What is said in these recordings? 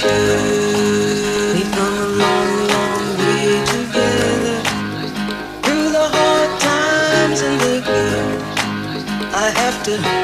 We've come a long, long way together. Through the hard times and the good, I have to.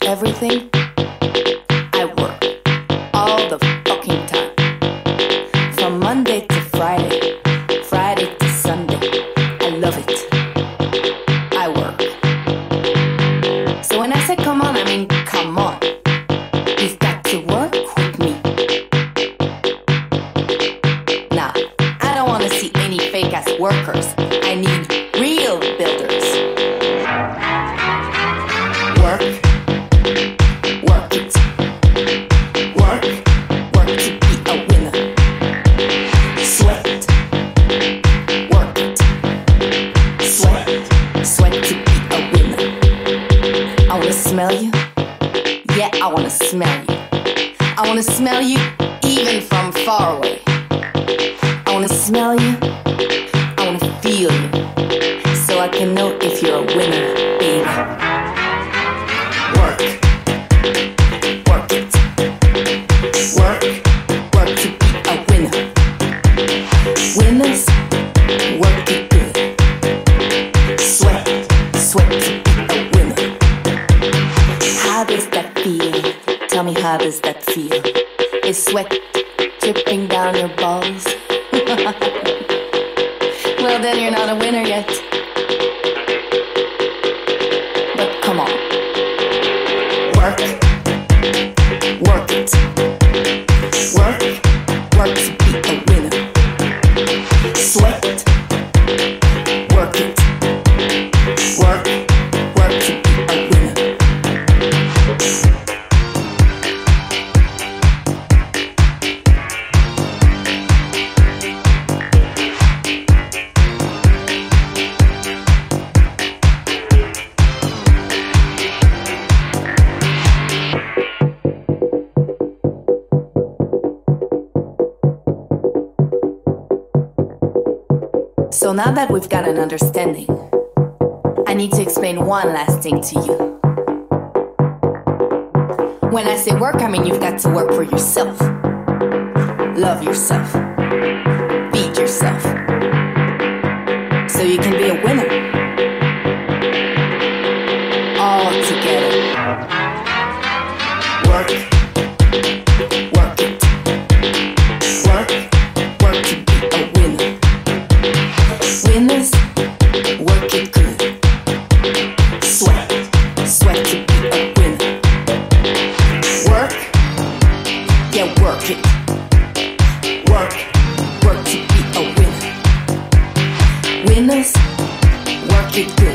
everything Work it, work, work to be a winner. Winners, work it good.